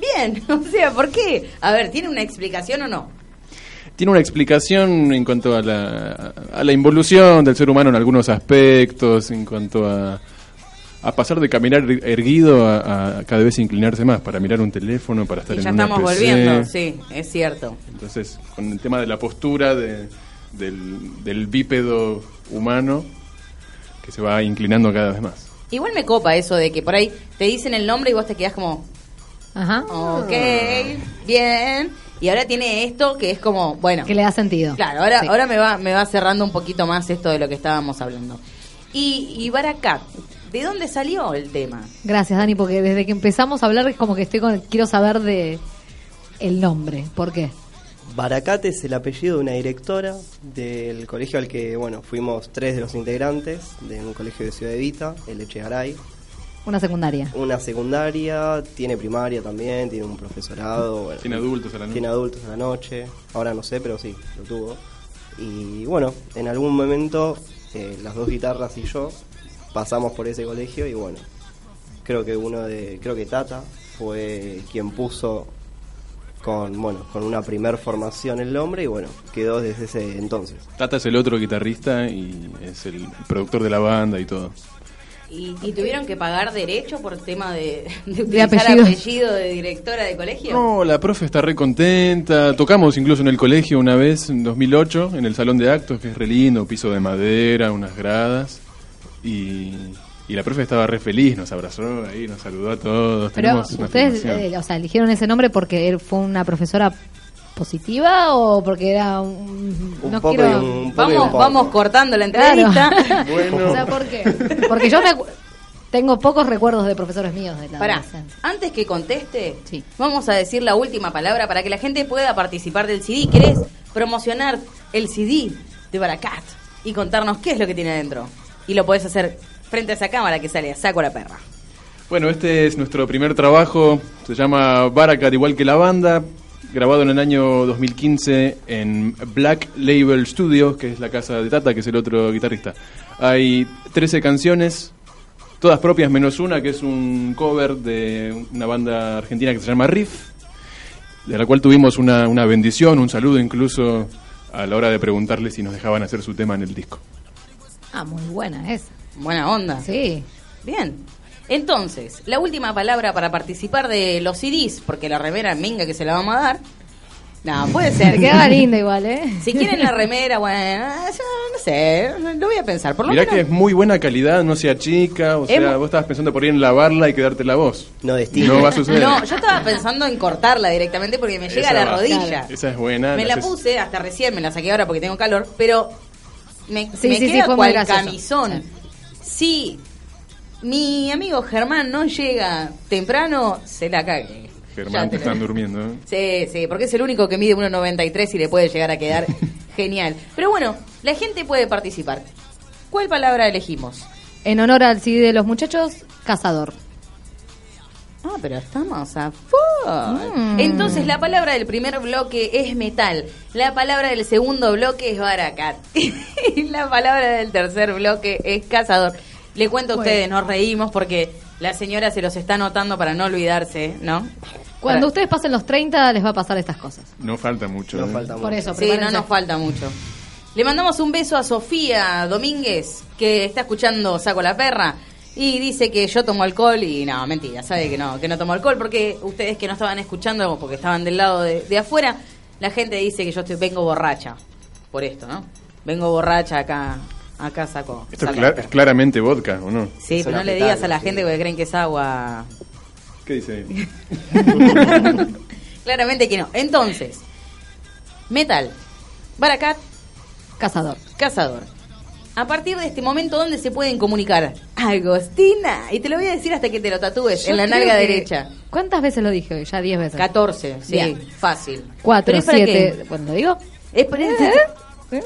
Bien, o sea, ¿por qué? A ver, ¿tiene una explicación o no? Tiene una explicación en cuanto a la, a la involución del ser humano en algunos aspectos, en cuanto a, a pasar de caminar er- erguido a, a cada vez inclinarse más para mirar un teléfono, para estar Y en ya una estamos PC. volviendo, sí, es cierto. Entonces, con el tema de la postura de- del, del bípedo humano que se va inclinando cada vez más. Igual me copa eso de que por ahí te dicen el nombre y vos te quedás como, Ajá. ok, bien. Y ahora tiene esto que es como, bueno. Que le da sentido. Claro, ahora, Sí. ahora me va, me va cerrando un poquito más esto de lo que estábamos hablando. Y, y Baracat, ¿de dónde salió el tema? Gracias, Dani, porque desde que empezamos a hablar es como que estoy con, quiero saber de el nombre. ¿Por qué? Baracat es el apellido de una directora del colegio al que, bueno, fuimos tres de los integrantes de un colegio de Ciudad Evita, el Echegaray. Una secundaria. Una secundaria, tiene primaria también, tiene un profesorado. bueno, Tiene adultos a la noche. Tiene adultos a la noche. Ahora no sé, pero sí, lo tuvo. Y bueno, en algún momento eh, las dos guitarras y yo pasamos por ese colegio y bueno, creo que uno de, creo que Tata fue quien puso con, bueno, con una primer formación el nombre y bueno, quedó desde ese entonces. Tata es el otro guitarrista y es el productor de la banda y todo. ¿Y, y tuvieron que pagar derecho por tema de, de De apellido. apellido. de directora de colegio? No, la profe está re contenta. Tocamos incluso en el colegio una vez, en 2008, en el salón de actos, que es re lindo, piso de madera, unas gradas. Y, y la profe estaba re feliz, nos abrazó ahí, nos saludó a todos. Pero Tenemos una ustedes, eh, o sea, eligieron ese nombre porque él fue una profesora positiva o porque era un, Un no poco quiero un poco Vamos, vamos cortando la Claro. entrevista. o sea, ¿por qué? Porque yo me acu- tengo pocos recuerdos de profesores míos de la Pará, antes que conteste, Sí. vamos a decir la última palabra para que la gente pueda participar del CD. ¿Querés promocionar el CD de Baracat y contarnos qué es lo que tiene adentro? Y lo podés hacer frente a esa cámara que sale a saco la perra. Bueno, este es nuestro primer trabajo, se llama Barakat igual que la banda, grabado en el año 2015 en Black Label Studios, que es la casa de Tata, que es el otro guitarrista. Hay 13 canciones, todas propias menos una, que es un cover de una banda argentina que se llama Riff, de la cual tuvimos una, una bendición, un saludo incluso a la hora de preguntarle si nos dejaban hacer su tema en el disco. Ah, muy buena esa. Buena onda. Sí. Bien. Entonces, la última palabra para participar de los CDs, porque la remera minga que se la vamos a dar. No, puede ser. Te quedaba linda igual, ¿eh? Si quieren la remera, bueno, yo no sé, lo voy a pensar. Por lo Mirá menos, que es muy buena calidad, no sea chica, o sea, Hemos- vos estabas pensando por ir en lavarla y quedarte la voz. No destino. No va a suceder. No, yo estaba pensando en cortarla directamente porque me llega Esa a la va. rodilla. Esa es buena. Me la haces- puse hasta recién, me la saqué ahora porque tengo calor, pero me, Sí, me sí, sí, queda cual gracioso. camisón. Si mi amigo Germán no llega temprano, se la cague. Germán, te te están lo- durmiendo. ¿eh? Sí, sí, porque es el único que mide 1,93 y le puede llegar a quedar genial. Pero bueno, la gente puede participar. ¿Cuál palabra elegimos? En honor al CD de los muchachos, cazador. Ah, pero estamos a full. Entonces, la palabra del primer bloque es metal. La palabra del segundo bloque es baracat. y la palabra del tercer bloque es cazador. Le cuento a Bueno. ustedes, nos reímos porque la señora se los está anotando para no olvidarse, ¿no? Cuando Para- ustedes pasen los 30 les va a pasar estas cosas. No falta mucho. No ¿eh? falta Por mucho. eso, Sí, no nos falta mucho. Le mandamos un beso a Sofía Domínguez, que está escuchando Saco la Perra, y dice que yo tomo alcohol, y no, mentira, sabe que no, que no tomo alcohol, porque ustedes que no estaban escuchando, porque estaban del lado de, de afuera, la gente dice que yo estoy, vengo borracha, por esto, ¿no? Vengo borracha acá, acá saco. Esto es, claramente vodka, ¿o no? Sí, Es pero no le digas a la gente porque creen que es agua. ¿Qué dice? Claramente que no. Entonces, metal, baracat, Cazador. Cazador. A partir de este momento, ¿dónde se pueden comunicar? Agostina. Y te lo voy a decir hasta que te lo tatúes Yo en la nalga que- derecha. ¿Cuántas veces lo dije hoy? Ya 10 veces. 14, sí, Bien. fácil. 4, Pero es para 7. que- Bueno, ¿lo digo? Es para, ¿Eh?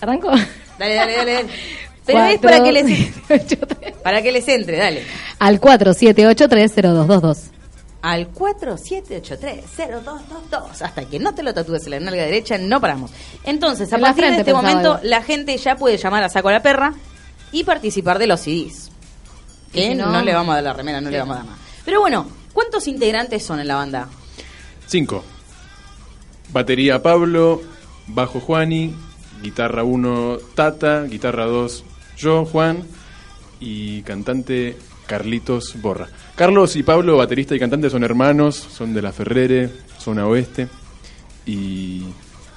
¿Arranco? Dale, dale, dale. dale. Pero es para que, les, les... para que les entre, dale. Al 47830222. Al 47830222. Hasta que no te lo tatúes en la nalga derecha, no paramos. Entonces, a En partir de este momento, la gente ya puede llamar a Saco a la Perra y participar de los CDs. Que si no, no- le vamos a dar la remera, no le vamos a dar nada. Pero bueno, ¿cuántos integrantes son en la banda? Cinco. Batería Pablo, bajo Juani, guitarra 1 Tata, guitarra 2 yo, Juan y cantante Carlitos Borra. Carlos y Pablo, baterista y cantante, son hermanos, son de la Ferrere, zona oeste y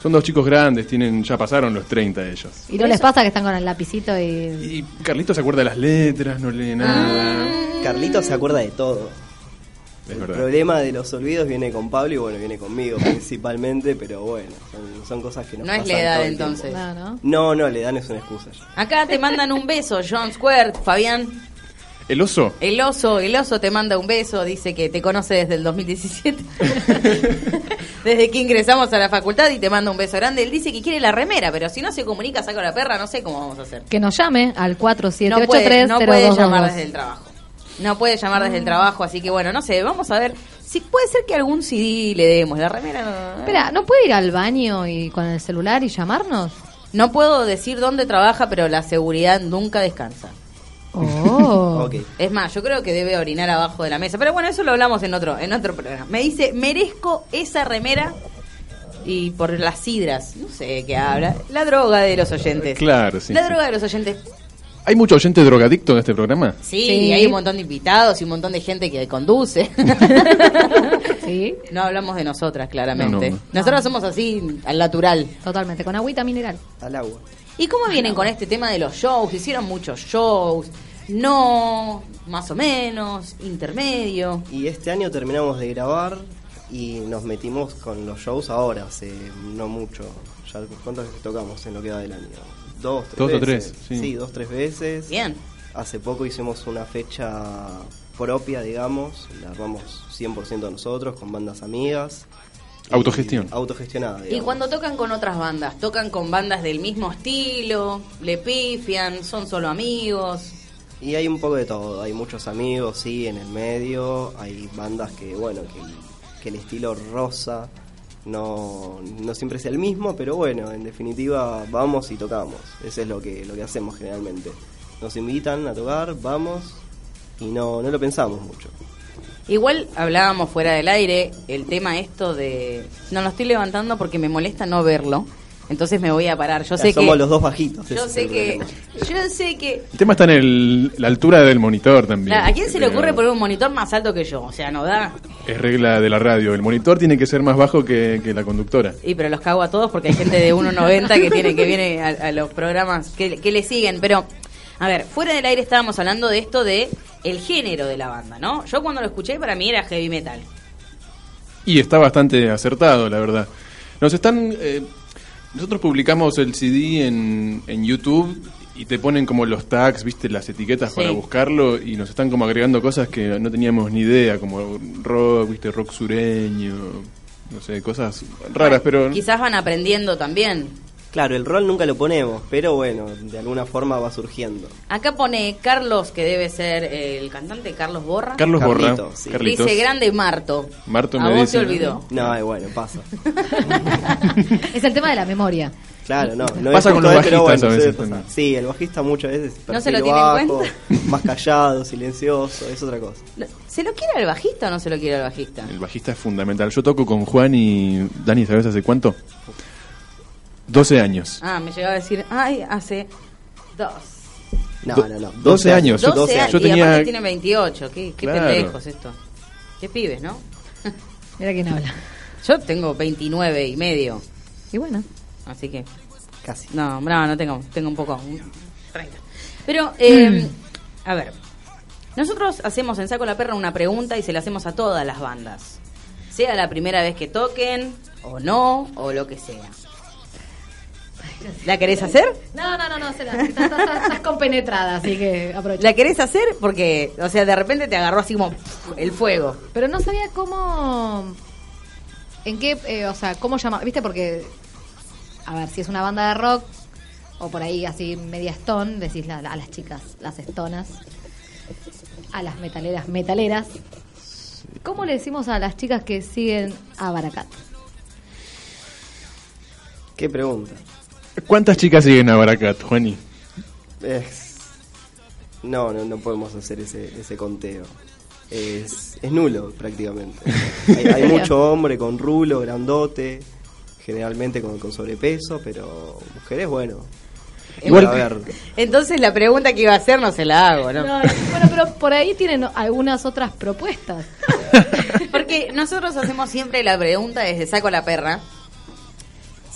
son dos chicos grandes, tienen ya pasaron los 30 ellos. ¿Y no les pasa que están con el lapicito y... Y Carlitos se acuerda de las letras, no lee nada. Carlito se acuerda de todo. Es El verdad. problema de los olvidos viene con Pablo y bueno, viene conmigo principalmente, pero bueno, son, son cosas que nos No es pasan la edad todo el entonces. No, ¿no? No, no, la edad no es una excusa ya. Acá te mandan un beso, John Square, Fabián. ¿El oso? El oso, el oso te manda un beso, dice que te conoce desde el 2017. desde que ingresamos a la facultad y te manda un beso grande. Él dice que quiere la remera, pero si no se comunica, saca la perra, no sé cómo vamos a hacer. Que nos llame al No puede, 4783 no puede llamar desde el trabajo. No puede llamar desde el trabajo, así que bueno, no sé, vamos a ver si puede ser que algún CD le demos. La remera no. Espera, ¿no puede ir al baño y con el celular y llamarnos? No puedo decir dónde trabaja, pero la seguridad nunca descansa. Oh. Ok. Es más, yo creo que debe orinar abajo de la mesa. Pero bueno, eso lo hablamos en otro, en otro programa. Me dice, merezco esa remera y por las sidras. No sé qué habla. La droga de los oyentes. Claro, sí, La sí. droga de los oyentes. ¿Hay mucho oyente drogadicto en este programa? Sí, Sí. hay un montón de invitados y un montón de gente que conduce. Sí, no hablamos de nosotras, claramente. No, no. Nosotras somos así, al natural. totalmente, con agüita mineral. Al agua. ¿Y cómo vienen con este tema de los shows? Hicieron muchos shows. No, más o menos, intermedio. Y este año terminamos de grabar y nos metimos con los shows ahora, hace no mucho. Ya, ¿Cuántas veces tocamos en lo que va del año? Dos, tres Dos o veces. tres, sí. dos, tres veces. Bien. Hace poco hicimos una fecha propia, digamos, la armamos 100% nosotros, con bandas amigas. Y- Autogestión. Autogestionada, Y cuando tocan con otras bandas, tocan con bandas del mismo estilo, le pifian, son solo amigos. Y hay un poco de todo, hay muchos amigos, sí, en el medio, hay bandas que, bueno, que, que el estilo rosa no, no siempre es el mismo, pero bueno, en definitiva vamos y tocamos, eso es lo que, lo que hacemos generalmente. Nos invitan a tocar, vamos y no, no lo pensamos mucho. Igual hablábamos fuera del aire el tema esto de... No lo estoy levantando porque me molesta no verlo. Entonces me voy a parar. Yo Ya sé somos que... los dos bajitos. Yo sé que... Yo sé que... El tema está en el- la altura del monitor también. ¿A quién se le Pero ocurre poner un monitor más alto que yo? O sea, no da. Es regla de la radio. El monitor tiene que ser más bajo que, que la conductora. Y pero los cago a todos porque hay gente de 1.90 que tiene que viene a, a los programas que, que le siguen. Pero, a ver, fuera del aire estábamos hablando de esto de el género de la banda, ¿no? Yo cuando lo escuché para mí era heavy metal. Y está bastante acertado, la verdad. Nos están. eh, nosotros publicamos el CD en, en YouTube y te ponen como los tags, viste, las etiquetas Sí. para buscarlo y nos están como agregando cosas que no teníamos ni idea, como rock, viste, rock sureño, no sé, cosas raras, pero. Quizás van aprendiendo también. Claro, el rol nunca lo ponemos, pero bueno, de alguna forma va surgiendo. Acá pone Carlos, que debe ser el cantante Carlos Borra. Carlos Borra, sí. Dice grande Marto. Marto a me vos dice, te olvidó. No, eh, bueno, pasa. Es el tema de la memoria. Claro, no, no Pasa es con los bajistas bueno, a veces también. Sí, el bajista muchas veces ¿No se lo tiene en bajo, cuenta? más callado, silencioso, es otra cosa. ¿Se lo quiere al bajista o no se lo quiere al bajista? El bajista es fundamental. Yo toco con Juan y Dani, ¿sabes hace cuánto? 12 años. Ah, me llegaba a decir, ay, hace dos. No, Do- no, no. 12 años. 12, 12 años. Yo Y tenía- aparte tiene 28. Qué, qué Claro. pendejos esto. Qué pibes, ¿no? Mira quién habla. Yo tengo 29 y medio. Y bueno, Así que. Casi. No, no, no tengo. Tengo un poco. un 30. Pero, eh, a ver. Nosotros hacemos en Saco la Perra una pregunta y se la hacemos a todas las bandas. Sea la primera vez que toquen, o no, o lo que sea. ¿La querés hacer? No, no, no, no, se la, estás, estás- estás compenetrada, así que aprovecha. ¿La querés hacer? Porque, o sea, de repente te agarró así como el fuego. Pero no sabía cómo. ¿En qué? eh, o sea, ¿cómo llamar? ¿Viste? Porque. A ver, si es una banda de rock. O por ahí así media stone, decís la- a las chicas, las stonas. A las metaleras, metaleras. ¿Cómo le decimos a las chicas que siguen a Baracat? ¿Qué pregunta? ¿Cuántas chicas siguen a Baracat, Juani? Es... No, no, no podemos hacer ese, ese conteo. Es, es nulo prácticamente. Hay, hay mucho hombre con rulo, grandote, generalmente con, con sobrepeso, pero mujeres, bueno. Igual- a ver, Entonces la pregunta que iba a hacer no se la hago, ¿no? No, no, bueno, pero por ahí tienen algunas otras propuestas. Porque nosotros hacemos siempre la pregunta desde Saco la Perra.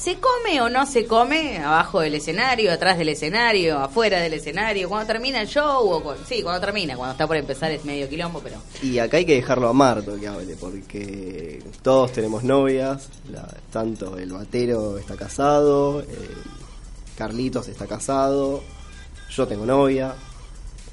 ¿Se come o no se come abajo del escenario, atrás del escenario, afuera del escenario? ¿Cuando termina el show? O cu- sí, cuando termina, cuando está por empezar es medio quilombo, pero... Y acá hay que dejarlo a Marto que hable, porque todos tenemos novias, la- tanto el batero está casado, eh, Carlitos está casado, yo tengo novia,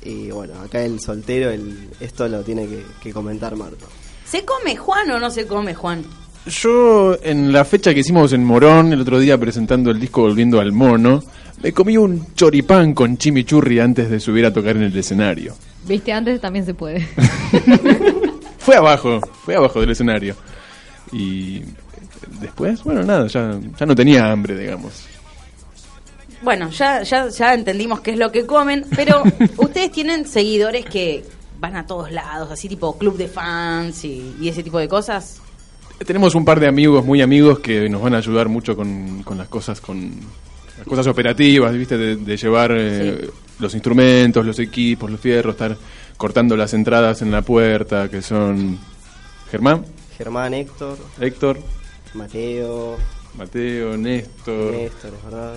y bueno, acá el soltero, el, esto lo tiene que, que comentar Marto. ¿Se come Juan o no se come Juan? Yo, en la fecha que hicimos en Morón, el otro día presentando el disco Volviendo al Mono, me comí un choripán con chimichurri antes de subir a tocar en el escenario. Viste, antes también se puede. Fue abajo, fue abajo del escenario. Y después, bueno, nada, ya, ya no tenía hambre, digamos. Bueno, ya, ya, ya entendimos qué es lo que comen, pero ustedes tienen seguidores que van a todos lados, así tipo club de fans y, y ese tipo de cosas. Tenemos un par de amigos, muy amigos, que nos van a ayudar mucho con, con las cosas, con las cosas operativas, ¿viste? De, de llevar eh, los instrumentos, los equipos, los fierros, estar cortando las entradas en la puerta, que son Germán, Germán, Héctor, Héctor, Mateo, Mateo, Néstor. Néstor, es verdad.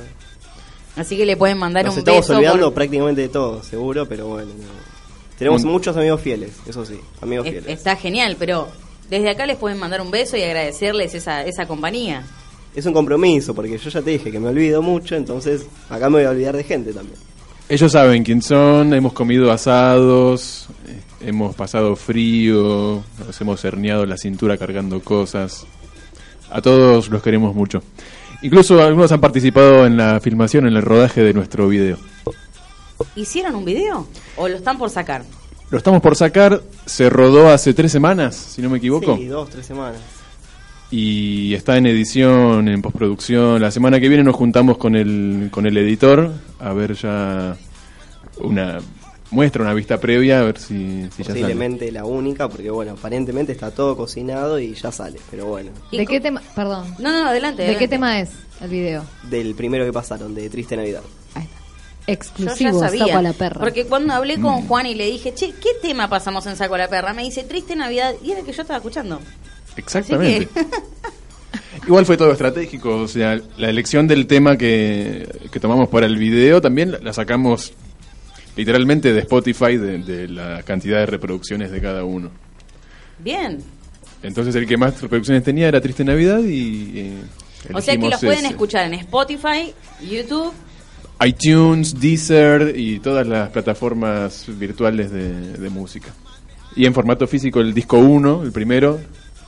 Así que le pueden mandar Nos un estamos beso. olvidando por- prácticamente de todo, seguro, pero bueno. no. Tenemos Un- muchos amigos fieles, eso sí, amigos Es- fieles. está genial, pero desde acá les pueden mandar un beso y agradecerles esa, esa compañía. Es un compromiso, porque yo ya te dije que me olvido mucho, entonces acá me voy a olvidar de gente también. Ellos saben quién son, hemos comido asados, eh, hemos pasado frío, nos hemos herniado la cintura cargando cosas. A todos los queremos mucho. Incluso algunos han participado en la filmación, en el rodaje de nuestro video. ¿Hicieron un video? ¿O lo están por sacar? Lo estamos por sacar, se rodó hace tres semanas, si no me equivoco. Sí, dos, tres semanas. y está en edición, en postproducción. La semana que viene nos juntamos con el, con el editor a ver ya una muestra, una vista previa, a ver si, si ya sale. Posiblemente la única, porque bueno, aparentemente está todo cocinado y ya sale, pero bueno. ¿De qué tema? Perdón. No, no, adelante. ¿De qué tema es el video? Del primero que pasaron, de Triste Navidad. Yo Exclusivo, ya sabía. saco a la perra. Porque cuando hablé con Mm. Juan y le dije, che, ¿qué tema pasamos en Saco a la Perra? Me dice, Triste Navidad. Y era el que yo estaba escuchando. Exactamente. Igual fue todo estratégico, o sea, la elección del tema que, que tomamos para el video también la- sacamos literalmente de Spotify, de, de la cantidad de reproducciones de cada uno. Bien. Entonces el que más reproducciones tenía era Triste Navidad y... eh, O sea que los pueden ese. escuchar en Spotify, YouTube. iTunes, Deezer y todas las plataformas virtuales de, de música. Y en formato físico el disco 1, el primero,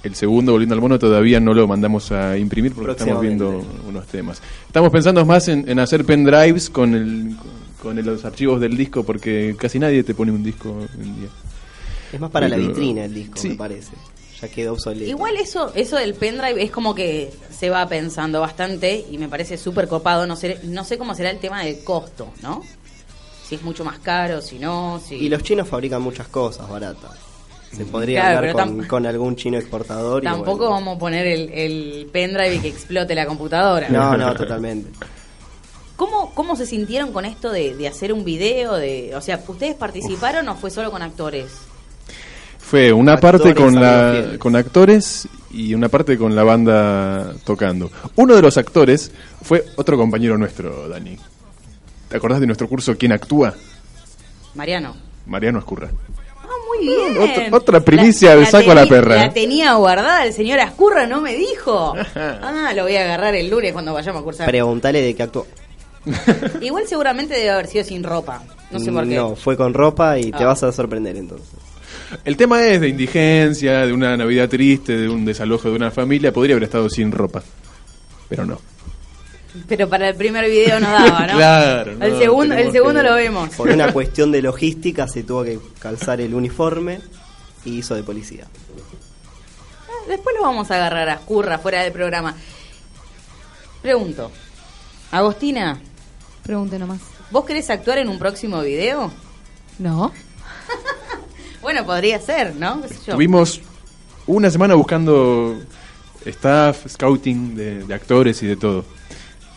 el segundo, volviendo al mono, todavía no lo mandamos a imprimir porque estamos viendo unos temas. Estamos pensando más en, en hacer pendrives con, el, con el- los archivos del disco porque casi nadie te pone un disco en día. Es más para la vitrina el disco, Sí. me parece. Ya quedó obsoleto. Igual eso, eso del pendrive es como que se va pensando bastante y me parece súper copado. No sé, no sé cómo será el tema del costo, ¿no? Si es mucho más caro, si no, si... Y los chinos fabrican muchas cosas baratas. Se podría Claro, hablar con, algún chino exportador. y Tampoco bueno. vamos a poner el, el pendrive y que explote la computadora. No, no, totalmente. ¿Cómo, ¿Cómo se sintieron con esto de, de hacer un video? De, o sea, ¿ustedes participaron o fue solo con actores? Fue una Actores, parte con, la, con actores y una parte con la banda tocando. Uno de los actores fue otro compañero nuestro, Dani. ¿Te acordás de nuestro curso ¿Quién actúa? Mariano. Mariano Escurra. Ah, muy bien. Otra- otra primicia del saco a la perra. La tenía guardada, el señor Ascurra no me dijo. Ah, lo voy a agarrar el lunes cuando vayamos a cursar. Preguntale de qué actuó. Igual seguramente debe haber sido sin ropa. No sé por qué. No, fue con ropa y te Ah. vas a sorprender entonces. El tema es de indigencia, de una Navidad triste, de un desalojo de una familia. Podría haber estado sin ropa, pero no. Pero para el primer video no daba, ¿no? Claro, no, el segundo, el segundo que- lo vemos. Por una cuestión de logística se tuvo que calzar el uniforme y hizo de policía. Después lo vamos a agarrar a Ascurra fuera del programa. Pregunto. Agostina, Pregunte nomás. ¿vos querés actuar en un próximo video? No. Bueno, podría ser, ¿no? ¿Qué sé yo? Tuvimos una semana buscando staff, scouting de, de actores y de todo.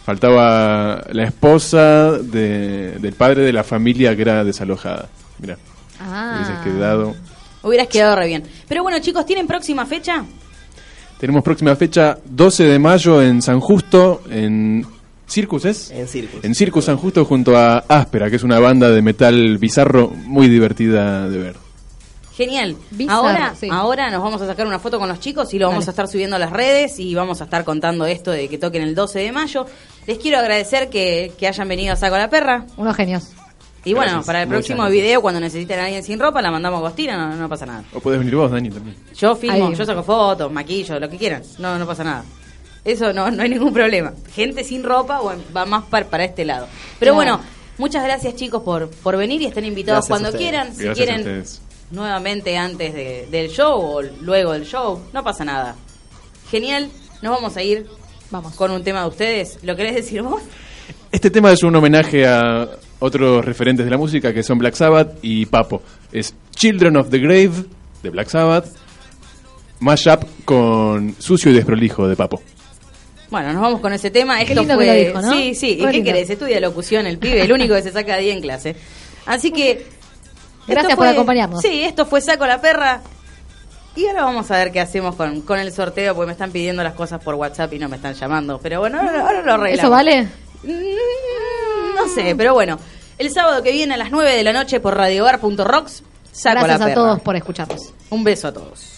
Faltaba la esposa de- del padre de la familia que era desalojada. Mira, Ah. quedado. Hubieras quedado re bien. Pero bueno, chicos, ¿tienen próxima fecha? Tenemos próxima fecha 12 de mayo en San Justo, en Circus, ¿es? En Circus. En Circus San Justo junto a Áspera, que es una banda de metal bizarro muy divertida de ver. Genial. Ahora, sí. ahora nos vamos a sacar una foto con los chicos y lo vamos Dale. a estar subiendo a las redes y vamos a estar contando esto de que toquen el 12 de mayo. Les quiero agradecer que, que hayan venido a Saco a la Perra. Unos genios. Y bueno, Gracias, para el próximo gracias. video, cuando necesiten a alguien sin ropa, la mandamos a Agostina, no, no pasa nada. O puedes venir vos, Dani, también. Yo filmo, Ahí. yo saco fotos, maquillo, lo que quieran. No, no pasa nada. Eso no, no hay ningún problema. Gente sin ropa bueno, va más par- para este lado. Pero Claro. bueno, muchas gracias chicos por, por venir y estén invitados Gracias cuando quieran. Si Gracias a quieren ustedes. Nuevamente antes de- del show o luego del show, no pasa nada. Genial, nos vamos a ir Vamos. con un tema de ustedes. ¿Lo querés decir vos? Este tema es un homenaje a otros referentes de la música que son Black Sabbath y Papo. Es Children of the Grave de Black Sabbath, mashup con Sucio y Desprolijo de Papo. Bueno, nos vamos con ese tema. Esto lindo que fue... lo dijo, ¿no? Sí, sí. ¿Y qué lindo. querés? Estudia locución, el pibe, el único que se saca 10 en clase. Así que... Gracias por acompañarnos. Sí, esto fue Saco la Perra. Y ahora vamos a ver qué hacemos con, con el sorteo, porque me están pidiendo las cosas por WhatsApp y no me están llamando. Pero bueno, ahora, ahora lo arreglamos. ¿Eso vale? Mm, No sé, pero bueno. El sábado que viene a las 9 de la noche por radiobar.rocks, Saco Gracias la a Perra. todos por escucharnos. Un beso a todos.